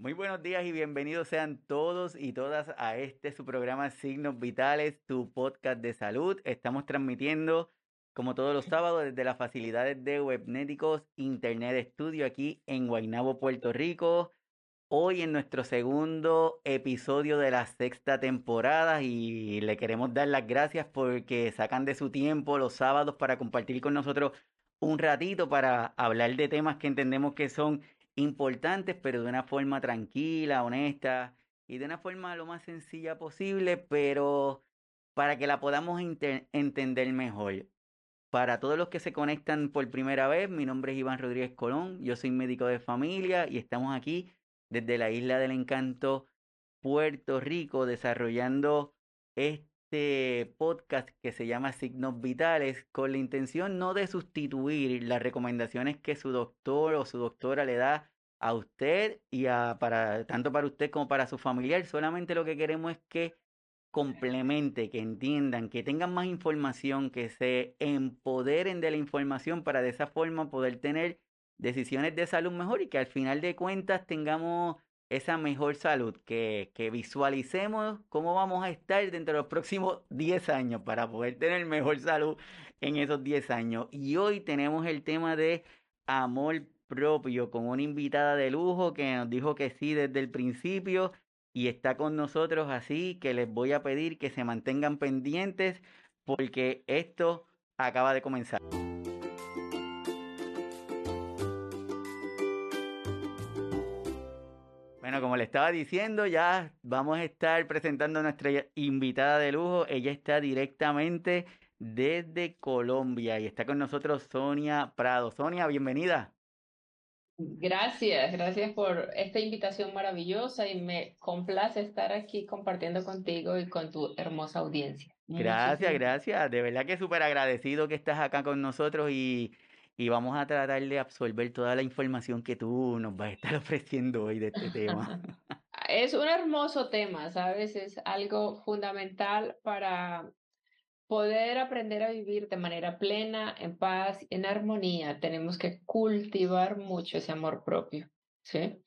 Muy buenos días y bienvenidos sean todos y todas a este su programa Signos Vitales, tu podcast de salud. Estamos transmitiendo como todos los sábados desde las facilidades de Webnéticos Internet Studio aquí en Guaynabo, Puerto Rico. Hoy en nuestro segundo episodio de la sexta temporada y le queremos dar las gracias porque sacan de su tiempo los sábados para compartir con nosotros un ratito para hablar de temas que entendemos que son importantes, pero de una forma tranquila, honesta y de una forma lo más sencilla posible, pero para que la podamos entender mejor. Para todos los que se conectan por primera vez, mi nombre es Iván Rodríguez Colón, yo soy médico de familia y estamos aquí desde la Isla del Encanto, Puerto Rico, desarrollando este podcast que se llama Signos Vitales con la intención no de sustituir las recomendaciones que su doctor o su doctora le da a usted y a para tanto para usted como para su familiar. Solamente lo que queremos es que complemente, que entiendan, que tengan más información, que se empoderen de la información para de esa forma poder tener decisiones de salud mejor y que al final de cuentas tengamos esa mejor salud, que, que visualicemos cómo vamos a estar dentro de los próximos 10 años para poder tener mejor salud en esos 10 años. Y hoy tenemos el tema de amor propio con una invitada de lujo que nos dijo que sí desde el principio y está con nosotros así que les voy a pedir que se mantengan pendientes porque esto acaba de comenzar. Bueno, como le estaba diciendo, ya vamos a estar presentando a nuestra invitada de lujo. Ella está directamente desde Colombia y está con nosotros Sonia Prado. Sonia, bienvenida. Gracias, gracias por esta invitación maravillosa y me complace estar aquí compartiendo contigo y con tu hermosa audiencia. Gracias, gracias. De verdad que súper agradecido que estás acá con nosotros y, y vamos a tratar de absorber toda la información que tú nos vas a estar ofreciendo hoy de este tema. es un hermoso tema, ¿sabes? Es algo fundamental para poder aprender a vivir de manera plena, en paz, en armonía, tenemos que cultivar mucho ese amor propio, ¿sí?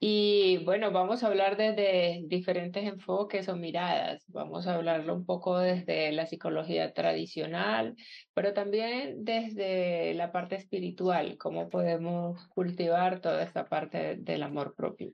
Y bueno, vamos a hablar desde diferentes enfoques o miradas. Vamos a hablarlo un poco desde la psicología tradicional, pero también desde la parte espiritual, cómo podemos cultivar toda esta parte del amor propio.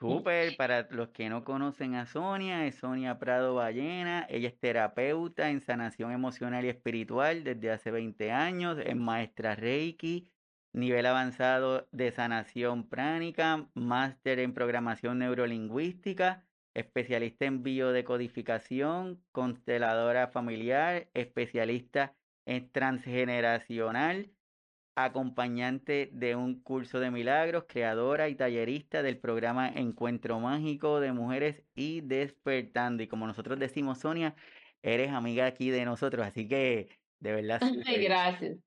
Súper, para los que no conocen a Sonia, es Sonia Prado Ballena. Ella es terapeuta en sanación emocional y espiritual desde hace 20 años, es maestra Reiki, nivel avanzado de sanación pránica, máster en programación neurolingüística, especialista en biodecodificación, consteladora familiar, especialista en transgeneracional acompañante de un curso de milagros, creadora y tallerista del programa Encuentro Mágico de Mujeres y Despertando. Y como nosotros decimos, Sonia, eres amiga aquí de nosotros, así que de verdad. gracias.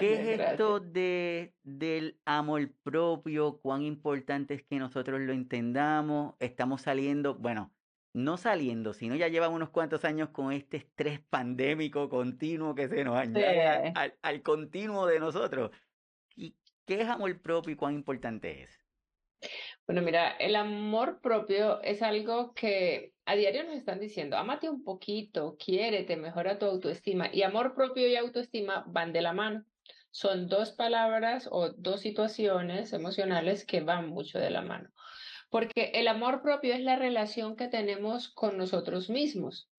¿Qué es esto de, del amor propio? ¿Cuán importante es que nosotros lo entendamos? Estamos saliendo, bueno, no saliendo, sino ya llevan unos cuantos años con este estrés pandémico continuo que se nos añade al, al, continuo de nosotros. ¿Y qué es amor propio y cuán importante es? Bueno, mira, el amor propio es algo que a diario nos están diciendo, amate un poquito, quiérete, mejora tu autoestima. Y amor propio y autoestima van de la mano. Son dos palabras o dos situaciones emocionales que van mucho de la mano porque el amor propio es la relación que tenemos con nosotros mismos.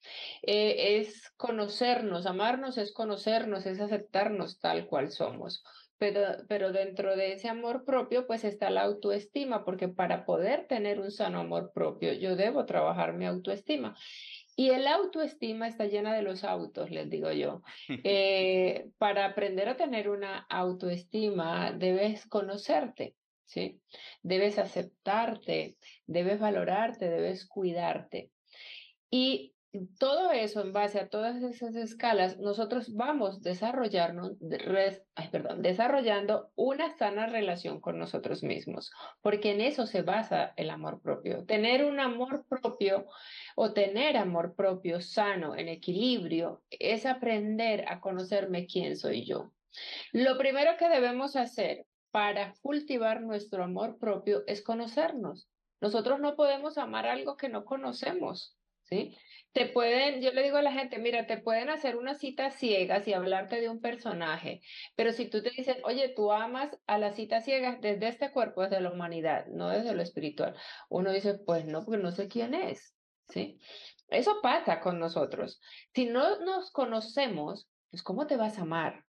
Eh, es conocernos, amarnos es conocernos, es aceptarnos tal cual somos. Pero, pero dentro de ese amor propio, pues está la autoestima, porque para poder tener un sano amor propio, yo debo trabajar mi autoestima. Y el autoestima está llena de los autos, les digo yo. Eh, para aprender a tener una autoestima, debes conocerte. ¿sí? Debes aceptarte, debes valorarte, debes cuidarte. Y todo eso, en base a todas esas escalas, nosotros vamos desarrollarnos, perdón, desarrollando una sana relación con nosotros mismos, porque en eso se basa el amor propio. Tener un amor propio o tener amor propio sano, en equilibrio, es aprender a conocerme quién soy yo. Lo primero que debemos hacer para cultivar nuestro amor propio es conocernos. Nosotros no podemos amar algo que no conocemos, ¿sí? Te pueden, yo le digo a la gente, mira, te pueden hacer una cita ciegas y hablarte de un personaje, pero si tú te dices, oye, tú amas a las citas ciegas desde este cuerpo, desde la humanidad, no desde lo espiritual, uno dice, pues no, porque no sé quién es, ¿sí? Eso pasa con nosotros. Si no nos conocemos, pues ¿cómo te vas a amar?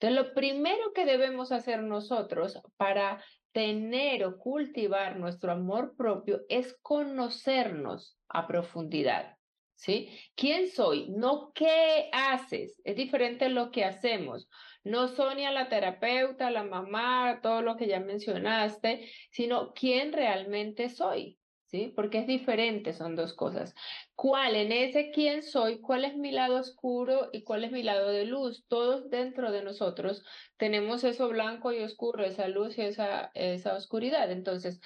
Entonces, lo primero que debemos hacer nosotros para tener o cultivar nuestro amor propio es conocernos a profundidad. ¿Sí? ¿Quién soy? No qué haces. Es diferente lo que hacemos. No Sonia la terapeuta, la mamá, todo lo que ya mencionaste, sino quién realmente soy. ¿Sí? Porque es diferente, son dos cosas. ¿Cuál en ese quién soy? ¿Cuál es mi lado oscuro y cuál es mi lado de luz? Todos dentro de nosotros tenemos eso blanco y oscuro, esa luz y esa, esa oscuridad. Entonces,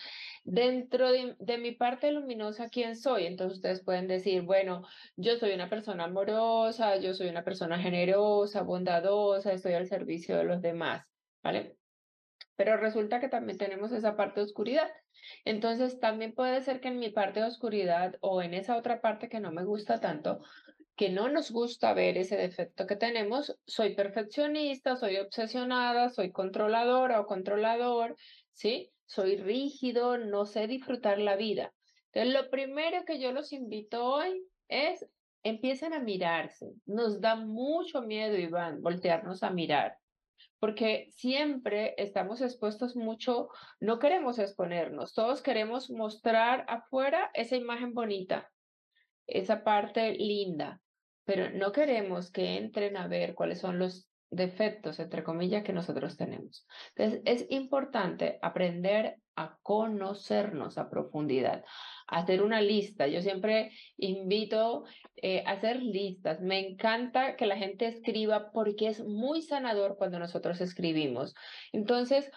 dentro de, de mi parte luminosa, ¿quién soy? Entonces ustedes pueden decir, bueno, yo soy una persona amorosa, yo soy una persona generosa, bondadosa, estoy al servicio de los demás, ¿vale? Pero resulta que también tenemos esa parte de oscuridad. Entonces, también puede ser que en mi parte de oscuridad o en esa otra parte que no me gusta tanto, que no nos gusta ver ese defecto que tenemos, soy perfeccionista, soy obsesionada, soy controladora o controlador, ¿sí? Soy rígido, no sé disfrutar la vida. Entonces, lo primero que yo los invito hoy es empiecen a mirarse. Nos da mucho miedo, Iván, voltearnos a mirar porque siempre estamos expuestos mucho, no queremos exponernos, todos queremos mostrar afuera esa imagen bonita, esa parte linda, pero no queremos que entren a ver cuáles son los defectos, entre comillas, que nosotros tenemos. Entonces, es importante aprender a conocernos a profundidad hacer una lista. Yo siempre invito eh, a hacer listas. Me encanta que la gente escriba porque es muy sanador cuando nosotros escribimos. Entonces,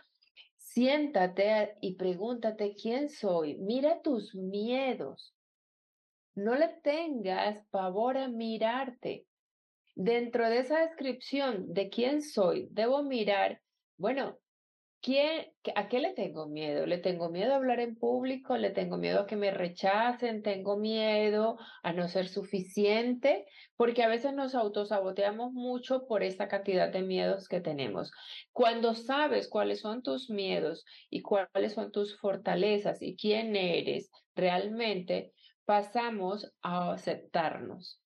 siéntate y pregúntate quién soy. Mira tus miedos. No le tengas pavor a mirarte. Dentro de esa descripción de quién soy, debo mirar, bueno, ¿A qué le tengo miedo? Le tengo miedo a hablar en público, le tengo miedo a que me rechacen, tengo miedo a no ser suficiente, porque a veces nos autosaboteamos mucho por esta cantidad de miedos que tenemos. Cuando sabes cuáles son tus miedos y cuáles son tus fortalezas y quién eres realmente, pasamos a aceptarnos,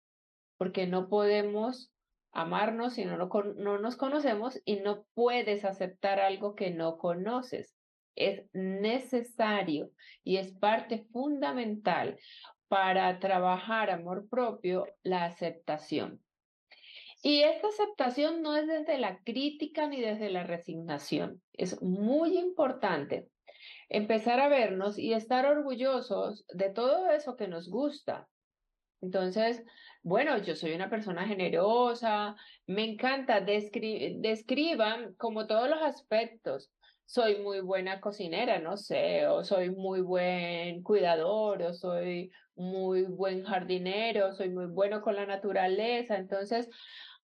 porque no podemos amarnos si no, no nos conocemos y no puedes aceptar algo que no conoces. Es necesario y es parte fundamental para trabajar amor propio la aceptación. Y esta aceptación no es desde la crítica ni desde la resignación. Es muy importante empezar a vernos y estar orgullosos de todo eso que nos gusta. Entonces, bueno, yo soy una persona generosa, me encanta, describan como todos los aspectos. Soy muy buena cocinera, no sé, o soy muy buen cuidador, o soy muy buen jardinero, soy muy bueno con la naturaleza. Entonces,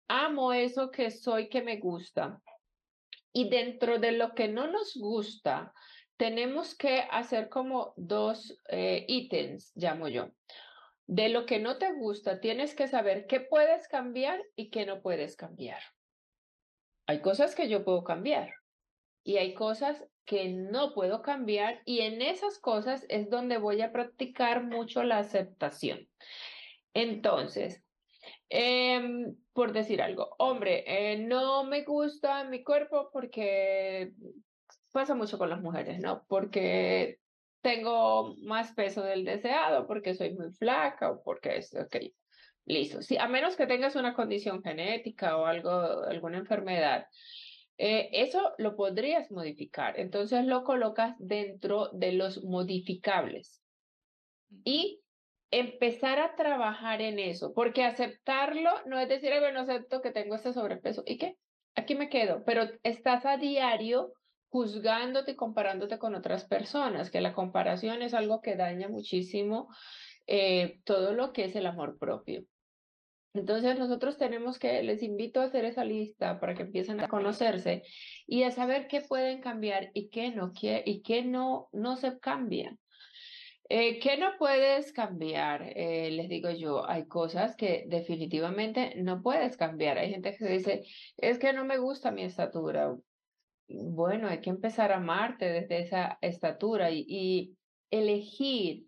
amo eso que soy que me gusta. Y dentro de lo que no nos gusta, tenemos que hacer como dos eh, ítems, llamo yo. De lo que no te gusta, tienes que saber qué puedes cambiar y qué no puedes cambiar. Hay cosas que yo puedo cambiar y hay cosas que no puedo cambiar y en esas cosas es donde voy a practicar mucho la aceptación. Entonces, em, por decir algo, hombre, eh, no me gusta mi cuerpo porque pasa mucho con las mujeres, ¿no? Porque tengo más peso del deseado porque soy muy flaca o porque es, ok, listo. Sí, a menos que tengas una condición genética o algo, alguna enfermedad, eh, eso lo podrías modificar. Entonces lo colocas dentro de los modificables y empezar a trabajar en eso, porque aceptarlo no es decir, bueno, acepto que tengo este sobrepeso y qué, aquí me quedo, pero estás a diario juzgándote y comparándote con otras personas, que la comparación es algo que daña muchísimo eh, todo lo que es el amor propio. Entonces nosotros tenemos que, les invito a hacer esa lista para que empiecen a conocerse y a saber qué pueden cambiar y qué no, qué, y qué no, no se cambia. Eh, ¿Qué no puedes cambiar? Eh, les digo yo, hay cosas que definitivamente no puedes cambiar. Hay gente que dice, es que no me gusta mi estatura. Bueno, hay que empezar a amarte desde esa estatura y, elegir,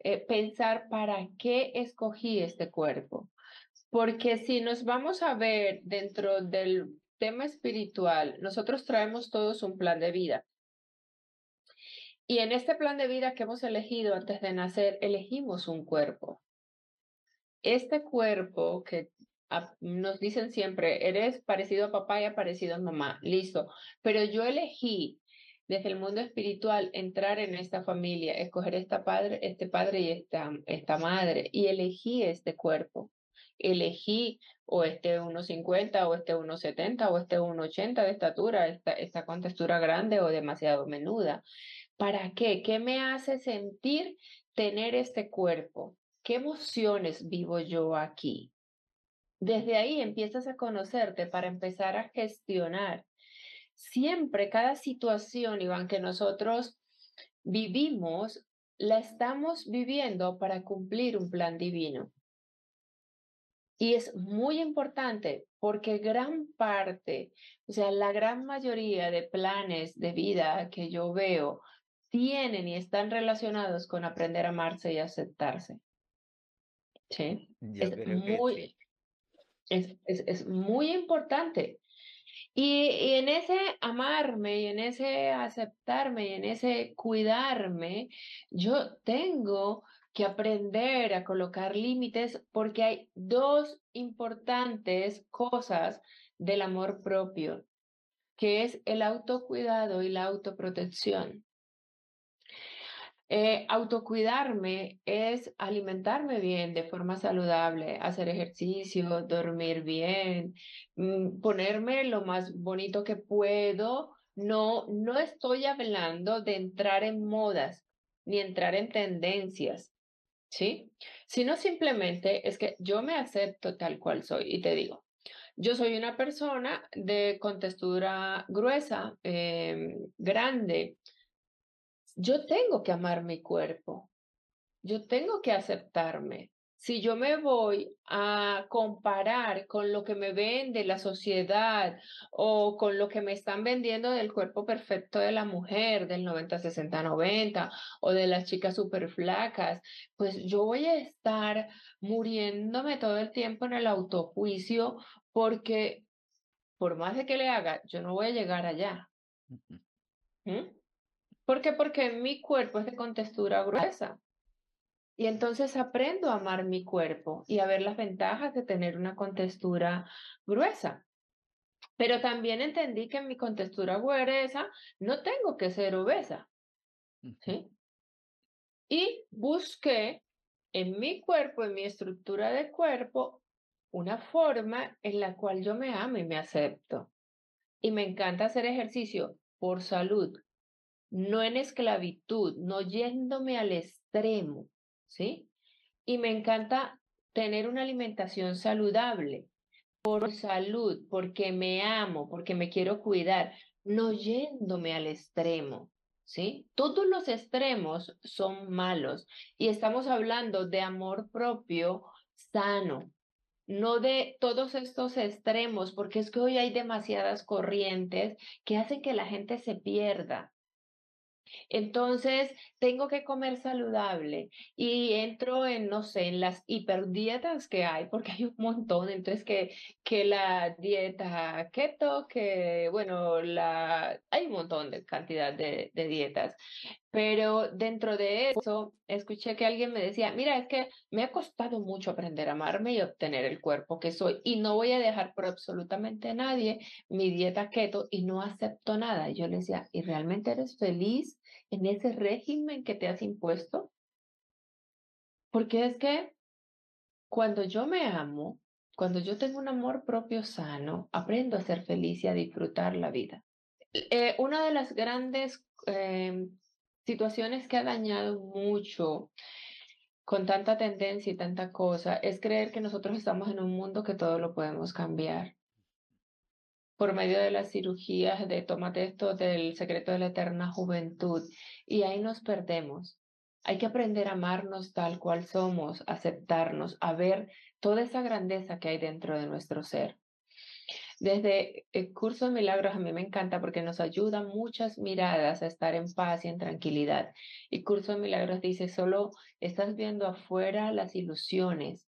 eh, pensar para qué escogí este cuerpo. Porque si nos vamos a ver dentro del tema espiritual, nosotros traemos todos un plan de vida. Y en este plan de vida que hemos elegido antes de nacer, elegimos un cuerpo. Este cuerpo que nos dicen siempre, eres parecido a papá y parecido a mamá, listo. Pero yo elegí desde el mundo espiritual entrar en esta familia, escoger esta padre, este padre y esta, esta madre, y elegí este cuerpo. Elegí o este 1,50 o este 1,70 o este 1,80 de estatura, esta, esta contextura grande o demasiado menuda. ¿Para qué? ¿Qué me hace sentir tener este cuerpo? ¿Qué emociones vivo yo aquí? Desde ahí empiezas a conocerte para empezar a gestionar. Siempre cada situación, Iván, que nosotros vivimos, la estamos viviendo para cumplir un plan divino. Y es muy importante porque gran parte, o sea, la gran mayoría de planes de vida que yo veo tienen y están relacionados con aprender a amarse y aceptarse. ¿Sí? es, muy, Es, es, muy importante. Y, y, en ese amarme y en ese aceptarme y en ese cuidarme, yo tengo que aprender a colocar límites porque hay dos importantes cosas del amor propio, que es el autocuidado y la autoprotección. Eh, autocuidarme es alimentarme bien de forma saludable, hacer ejercicio, dormir bien, mm, ponerme lo más bonito que puedo. No, no estoy hablando de entrar en modas ni entrar en tendencias, ¿sí? Sino simplemente es que yo me acepto tal cual soy y te digo, yo soy una persona de contextura gruesa, em, grande, yo tengo que amar mi cuerpo, yo tengo que aceptarme. Si yo me voy a comparar con lo que me vende la sociedad o con lo que me están vendiendo del cuerpo perfecto de la mujer, del 90, 60, 90 o de las chicas súper flacas, pues yo voy a estar muriéndome todo el tiempo en el autojuicio porque por más de que le haga, yo no voy a llegar allá. ¿Por qué? Porque mi cuerpo es de contextura gruesa. Y entonces aprendo a amar mi cuerpo y a ver las ventajas de tener una contextura gruesa. Pero también entendí que en mi contextura gruesa no tengo que ser obesa. ¿sí? Y busqué en mi cuerpo, en mi estructura de cuerpo, una forma en la cual yo me amo y me acepto. Y me encanta hacer ejercicio por salud, no en esclavitud, no yéndome al extremo, ¿sí? Y me encanta tener una alimentación saludable por salud, porque me amo, porque me quiero cuidar, no yéndome al extremo, ¿sí? Todos los extremos son malos y estamos hablando de amor propio sano, no de todos estos extremos, porque es que hoy hay demasiadas corrientes que hacen que la gente se pierda, entonces, tengo que comer saludable y entro en, no sé, en las hiperdietas que hay, porque hay un montón. Entonces, que, que la dieta keto, que, bueno, la, hay un montón de cantidad de, de dietas. Pero dentro de eso, escuché que alguien me decía, mira, es que me ha costado mucho aprender a amarme y obtener el cuerpo que soy y no voy a dejar por absolutamente nadie mi dieta keto y no acepto nada. Y yo le decía, ¿y realmente eres feliz en ese régimen que te has impuesto? Porque es que cuando yo me amo, cuando yo tengo un amor propio sano, aprendo a ser feliz y a disfrutar la vida. Eh, una de las grandes em, situaciones que ha dañado mucho con tanta tendencia y tanta cosa es creer que nosotros estamos en un mundo que todo lo podemos cambiar. Por medio de las cirugías de tómate esto del secreto de la eterna juventud. Y ahí nos perdemos. Hay que aprender a amarnos tal cual somos, aceptarnos, a ver toda esa grandeza que hay dentro de nuestro ser. Desde el curso de milagros a mí me encanta porque nos ayuda muchas miradas a estar en paz y en tranquilidad. Y curso de milagros dice, solo estás viendo afuera las ilusiones.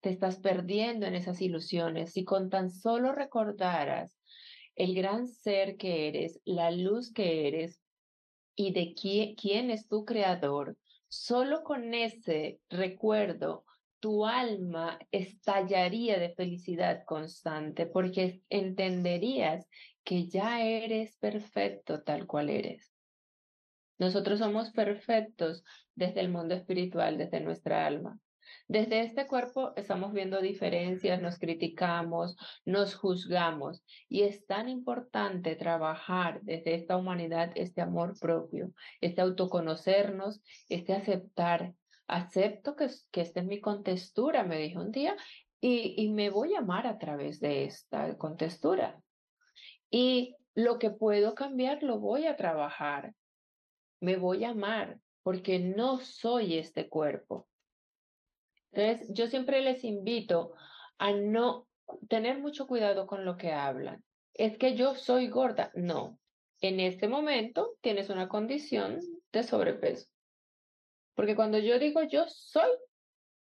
Te estás perdiendo en esas ilusiones. Si con tan solo recordaras el gran ser que eres, la luz que eres y de quién es tu creador, solo con ese recuerdo tu alma estallaría de felicidad constante porque entenderías que ya eres perfecto tal cual eres. Nosotros somos perfectos desde el mundo espiritual, desde nuestra alma. Desde este cuerpo estamos viendo diferencias, nos criticamos, nos juzgamos y es tan importante trabajar desde esta humanidad este amor propio, este autoconocernos, este aceptar acepto que, que esta es mi contextura, me dijo un día, y, y me voy a amar a través de esta contextura. Y lo que puedo cambiar, lo voy a trabajar. Me voy a amar porque no soy este cuerpo. Entonces, yo siempre les invito a no tener mucho cuidado con lo que hablan. Es que yo soy gorda. No. En este momento tienes una condición de sobrepeso. Porque cuando yo digo yo soy,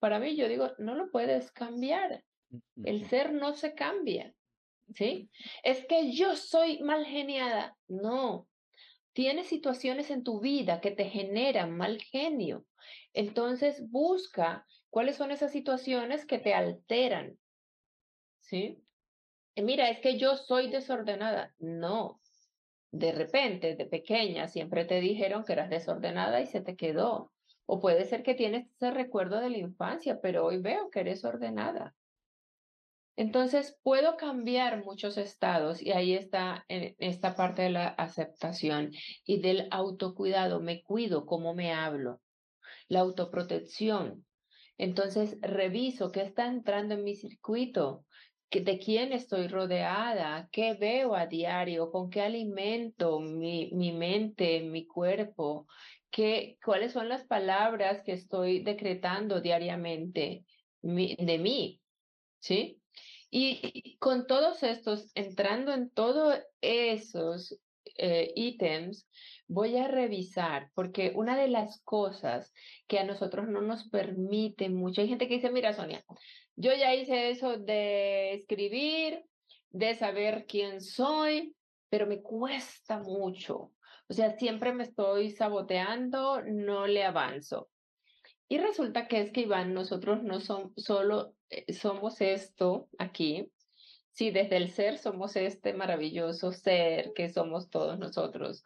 para mí yo digo, no lo puedes cambiar. El ser no se cambia. ¿Sí? Es que yo soy mal geniada. No. Tienes situaciones en tu vida que te generan mal genio. Entonces busca cuáles son esas situaciones que te alteran. ¿Sí? mira, es que yo soy desordenada. No. De repente, de pequeña, siempre te dijeron que eras desordenada y se te quedó. O puede ser que tienes ese recuerdo de la infancia, pero hoy veo que eres ordenada. Entonces, puedo cambiar muchos estados y ahí está en esta parte de la aceptación y del autocuidado. Me cuido cómo me hablo. La autoprotección. Entonces, reviso qué está entrando en mi circuito, de quién estoy rodeada, qué veo a diario, con qué alimento mi, mi mente, mi cuerpo, cuáles son las palabras que estoy decretando diariamente de mí, ¿sí? Y, con todos estos, entrando en todos esos eh, ítems, voy a revisar, porque una de las cosas que a nosotros no nos permite mucho, hay gente que dice, mira Sonia, yo ya hice eso de escribir, de saber quién soy, pero me cuesta mucho. O sea, siempre me estoy saboteando, no le avanzo. Y resulta que es que Iván, nosotros no somos solo eh, somos esto aquí. Sí, desde el ser somos este maravilloso ser que somos todos nosotros,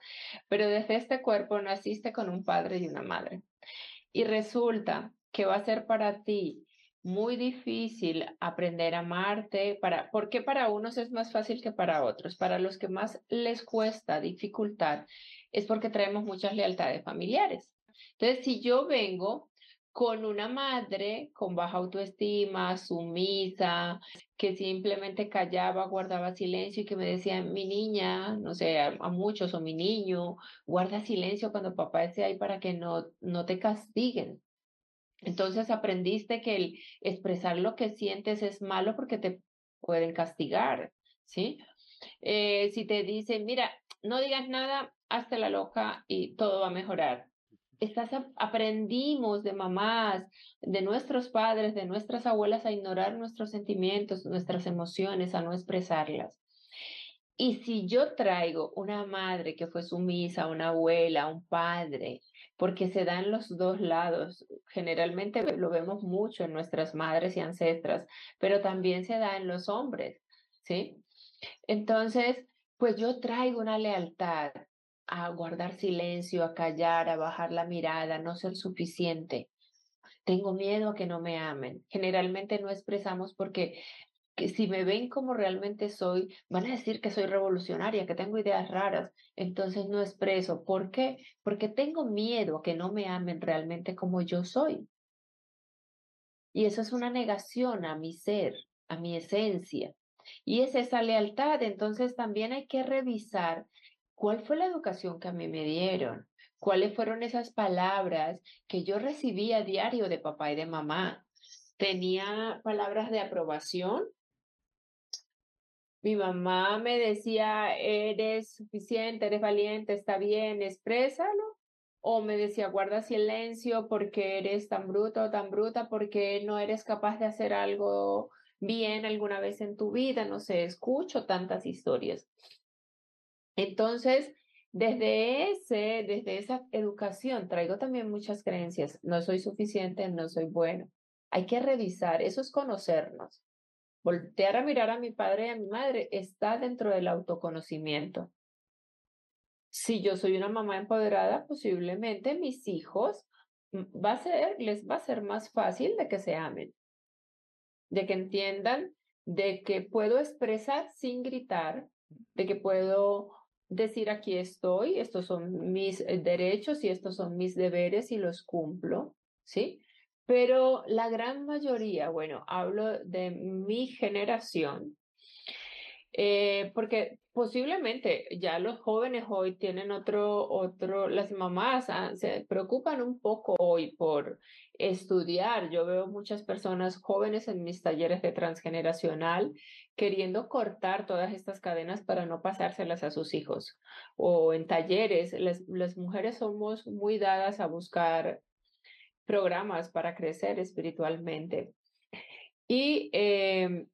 pero desde este cuerpo naciste con un padre y una madre. Y resulta que va a ser para ti muy difícil aprender a amarte, para, porque para unos es más fácil que para otros. Para los que más les cuesta dificultad es porque traemos muchas lealtades familiares. Entonces, si yo vengo con una madre con baja autoestima, sumisa, que simplemente callaba, guardaba silencio y que me decía, mi niña, no sé, a, muchos o mi niño, guarda silencio cuando papá esté ahí para que no, no te castiguen. Entonces aprendiste que el expresar lo que sientes es malo porque te pueden castigar, ¿sí? Eh, si te dicen, mira, no digas nada, hazte la loca y todo va a mejorar. Estás, aprendimos de mamás, de nuestros padres, de nuestras abuelas a ignorar nuestros sentimientos, nuestras emociones, a no expresarlas. Y si yo traigo una madre que fue sumisa, una abuela, un padre, porque se da en los dos lados, generalmente lo vemos mucho en nuestras madres y ancestras, pero también se da en los hombres, ¿sí? Entonces, pues yo traigo una lealtad a guardar silencio, a callar, a bajar la mirada, a no ser suficiente. Tengo miedo a que no me amen. Generalmente no expresamos porque que si me ven como realmente soy, van a decir que soy revolucionaria, que tengo ideas raras, entonces no expreso. ¿Por qué? Porque tengo miedo a que no me amen realmente como yo soy. Y eso es una negación a mi ser, a mi esencia. Y es esa lealtad. Entonces también hay que revisar cuál fue la educación que a mí me dieron, cuáles fueron esas palabras que yo recibí a diario de papá y de mamá. Tenía palabras de aprobación. Mi mamá me decía, eres suficiente, eres valiente, está bien, exprésalo. O me decía, guarda silencio porque eres tan bruto tan bruta, porque no eres capaz de hacer algo bien alguna vez en tu vida. No sé, escucho tantas historias. Entonces, desde ese, desde esa educación traigo también muchas creencias. No soy suficiente, no soy bueno. Hay que revisar, eso es conocernos. Voltear a mirar a mi padre y a mi madre está dentro del autoconocimiento. Si yo soy una mamá empoderada, posiblemente mis hijos mm, les va a ser más fácil de que se amen, de que entiendan de que puedo expresar sin gritar, de que puedo decir aquí estoy, estos son mis eh, derechos y estos son mis deberes y los cumplo, ¿sí? Pero la gran mayoría, bueno, hablo de mi generación, eh, porque posiblemente ya los jóvenes hoy tienen otro, otro, las mamás ah, se preocupan un poco hoy por estudiar. Yo veo muchas personas jóvenes en mis talleres de transgeneracional queriendo cortar todas estas cadenas para no pasárselas a sus hijos. O en talleres, las, las mujeres somos muy dadas a buscar programas para crecer espiritualmente. Y eh,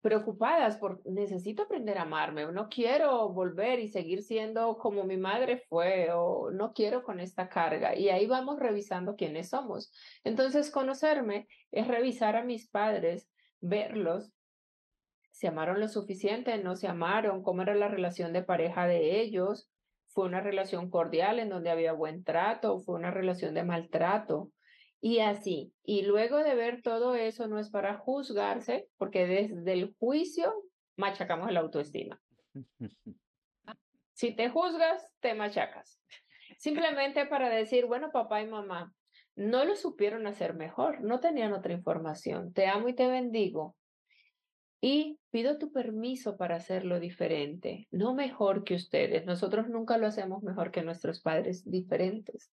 preocupadas por necesito aprender a amarme, no quiero volver y seguir siendo como mi madre fue, o no quiero con esta carga. Y ahí vamos revisando quiénes somos. Entonces, conocerme es revisar a mis padres, verlos, se amaron lo suficiente, no se amaron, cómo era la relación de pareja de ellos, fue una relación cordial en donde había buen trato, fue una relación de maltrato, y así. Y luego de ver todo eso, no es para juzgarse, porque desde el juicio machacamos la autoestima. Si te juzgas, te machacas. Simplemente para decir, bueno, papá y mamá, no lo supieron hacer mejor, no tenían otra información. Te amo y te bendigo. Y pido tu permiso para hacerlo diferente, no mejor que ustedes. Nosotros nunca lo hacemos mejor que nuestros padres diferentes.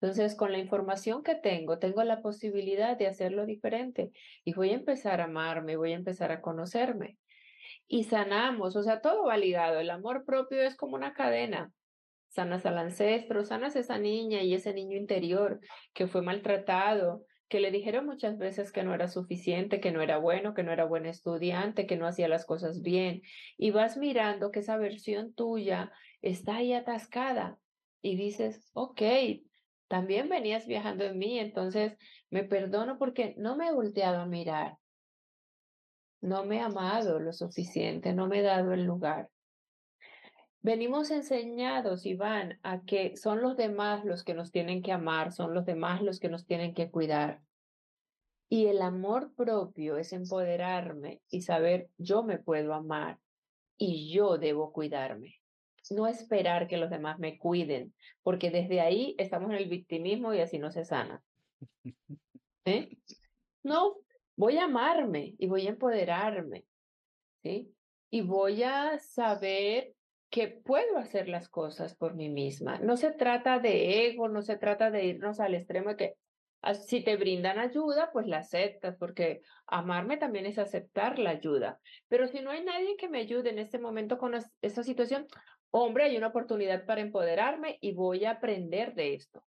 Entonces, con la información que tengo, tengo la posibilidad de hacerlo diferente y voy a empezar a amarme, voy a empezar a conocerme. Y sanamos, o sea, todo va ligado. El amor propio es como una cadena. Sanas al ancestro, sanas a esa niña y ese niño interior que fue maltratado, que le dijeron muchas veces que no era suficiente, que no era bueno, que no era buen estudiante, que no hacía las cosas bien. Y vas mirando que esa versión tuya está ahí atascada y dices, ok, también venías viajando en mí, entonces me perdono porque no me he volteado a mirar. No me he amado lo suficiente, no me he dado el lugar. Venimos enseñados, Iván, a que son los demás los que nos tienen que amar, son los demás los que nos tienen que cuidar. Y el amor propio es empoderarme y saber yo me puedo amar y yo debo cuidarme no esperar que los demás me cuiden, porque desde ahí estamos en el victimismo y así no se sana. No, voy a amarme y voy a empoderarme, ¿sí? Y voy a saber que puedo hacer las cosas por mí misma. No se trata de ego, no se trata de irnos al extremo de que ah, si te brindan ayuda, pues la aceptas, porque amarme también es aceptar la ayuda. Pero si no hay nadie que me ayude en este momento con esta situación, hombre, hay una oportunidad para empoderarme y voy a aprender de esto.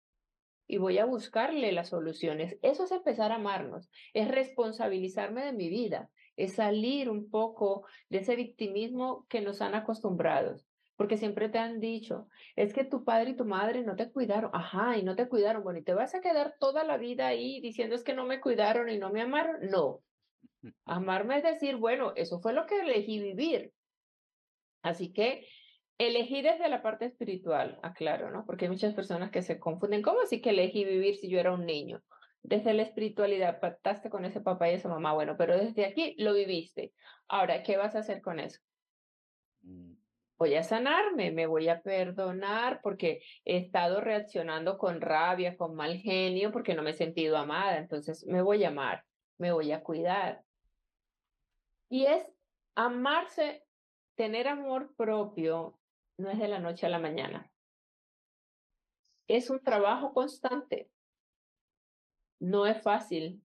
Y voy a buscarle las soluciones. Eso es empezar a amarnos, es responsabilizarme de mi vida, es salir un poco de ese victimismo que nos han acostumbrado. Porque siempre te han dicho, es que tu padre y tu madre no te cuidaron. Ajá, y no te cuidaron. Bueno, ¿y te vas a quedar toda la vida ahí diciendo es que no me cuidaron y no me amaron? No. Amarme es decir, bueno, eso fue lo que elegí vivir. Así que Elegí desde la parte espiritual, aclaro, ¿no? Porque hay muchas personas que se confunden. ¿Cómo así que elegí vivir si yo era un niño? Desde la espiritualidad, pactaste con ese papá y esa mamá, bueno, pero desde aquí lo viviste. Ahora, ¿qué vas a hacer con eso? Mm. voy a sanarme, me voy a perdonar porque he estado reaccionando con rabia, con mal genio, porque no me he sentido amada. Entonces me voy a amar, me voy a cuidar. Y es amarse, tener amor propio, no es de la noche a la mañana. Es un trabajo constante. No es fácil,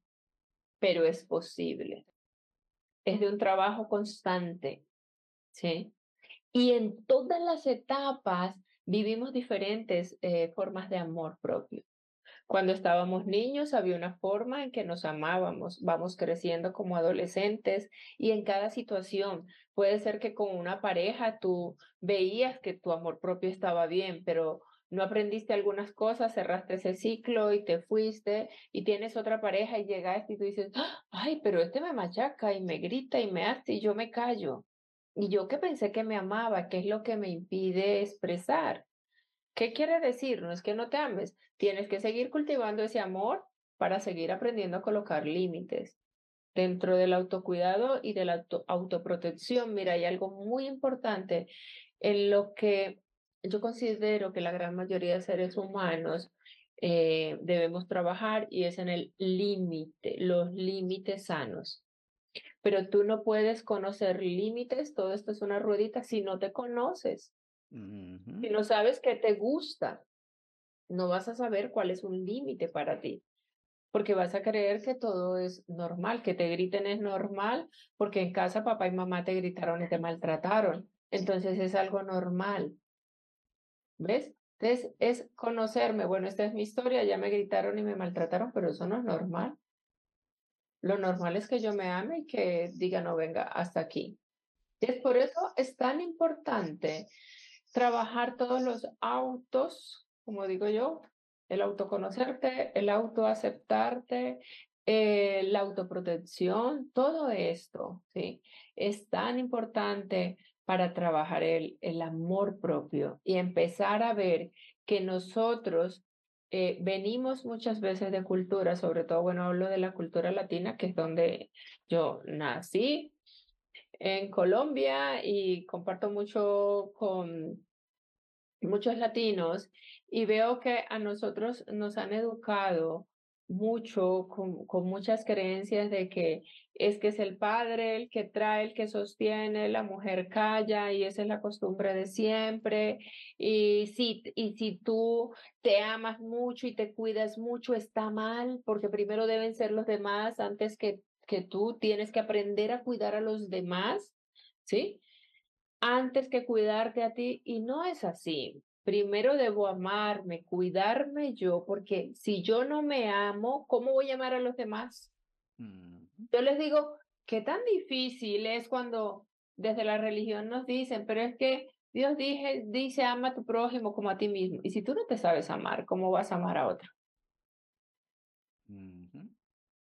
pero es posible. Es de un trabajo constante, ¿sí? Y en todas las etapas vivimos diferentes eh, formas de amor propio. Cuando estábamos niños había una forma en que nos amábamos, vamos creciendo como adolescentes y en cada situación puede ser que con una pareja tú veías que tu amor propio estaba bien, pero no aprendiste algunas cosas, cerraste ese ciclo y te fuiste y tienes otra pareja y llegaste y tú dices, ay, pero este me machaca y me grita y me hace y yo me callo. Y yo que pensé que me amaba, ¿qué es lo que me impide expresar? ¿Qué quiere decir? No es que no te ames, tienes que seguir cultivando ese amor para seguir aprendiendo a colocar límites. Dentro del autocuidado y de la autoprotección, mira, hay algo muy importante en lo que yo considero que la gran mayoría de seres humanos eh, debemos trabajar y es en el límite, los límites sanos. Pero tú no puedes conocer límites, todo esto es una ruedita, si no te conoces. Si no sabes qué te gusta, no vas a saber cuál es un límite para ti. Porque vas a creer que todo es normal, que te griten es normal, porque en casa papá y mamá te gritaron y te maltrataron. Entonces es algo normal. ¿Ves? Entonces es conocerme. Bueno, esta es mi historia, ya me gritaron y me maltrataron, pero eso no es normal. Lo normal es que yo me ame y que diga, no venga, hasta aquí. Es por eso es tan importante trabajar todos los autos, como digo yo, el autoconocerte, el autoaceptarte, eh, la autoprotección, todo esto, ¿sí? Es tan importante para trabajar el, el amor propio y empezar a ver que nosotros eh, venimos muchas veces de cultura, sobre todo, bueno, hablo de la cultura latina, que es donde yo nací en Colombia y comparto mucho con muchos latinos y veo que a nosotros nos han educado mucho con, con, muchas creencias de que es que es el padre el que trae, el que sostiene, la mujer calla y esa es la costumbre de siempre. Y si, y si tú te amas mucho y te cuidas mucho, está mal, porque primero deben ser los demás antes que, que tú. Tienes que aprender a cuidar a los demás, ¿sí? Antes que cuidarte a ti. Y no es así primero debo amarme, cuidarme yo, porque si yo no me amo, ¿cómo voy a amar a los demás? Yo les digo, qué tan difícil es cuando desde la religión nos dicen, pero es que Dios dice, dice, ama a tu prójimo como a ti mismo. Y si tú no te sabes amar, ¿cómo vas a amar a otro?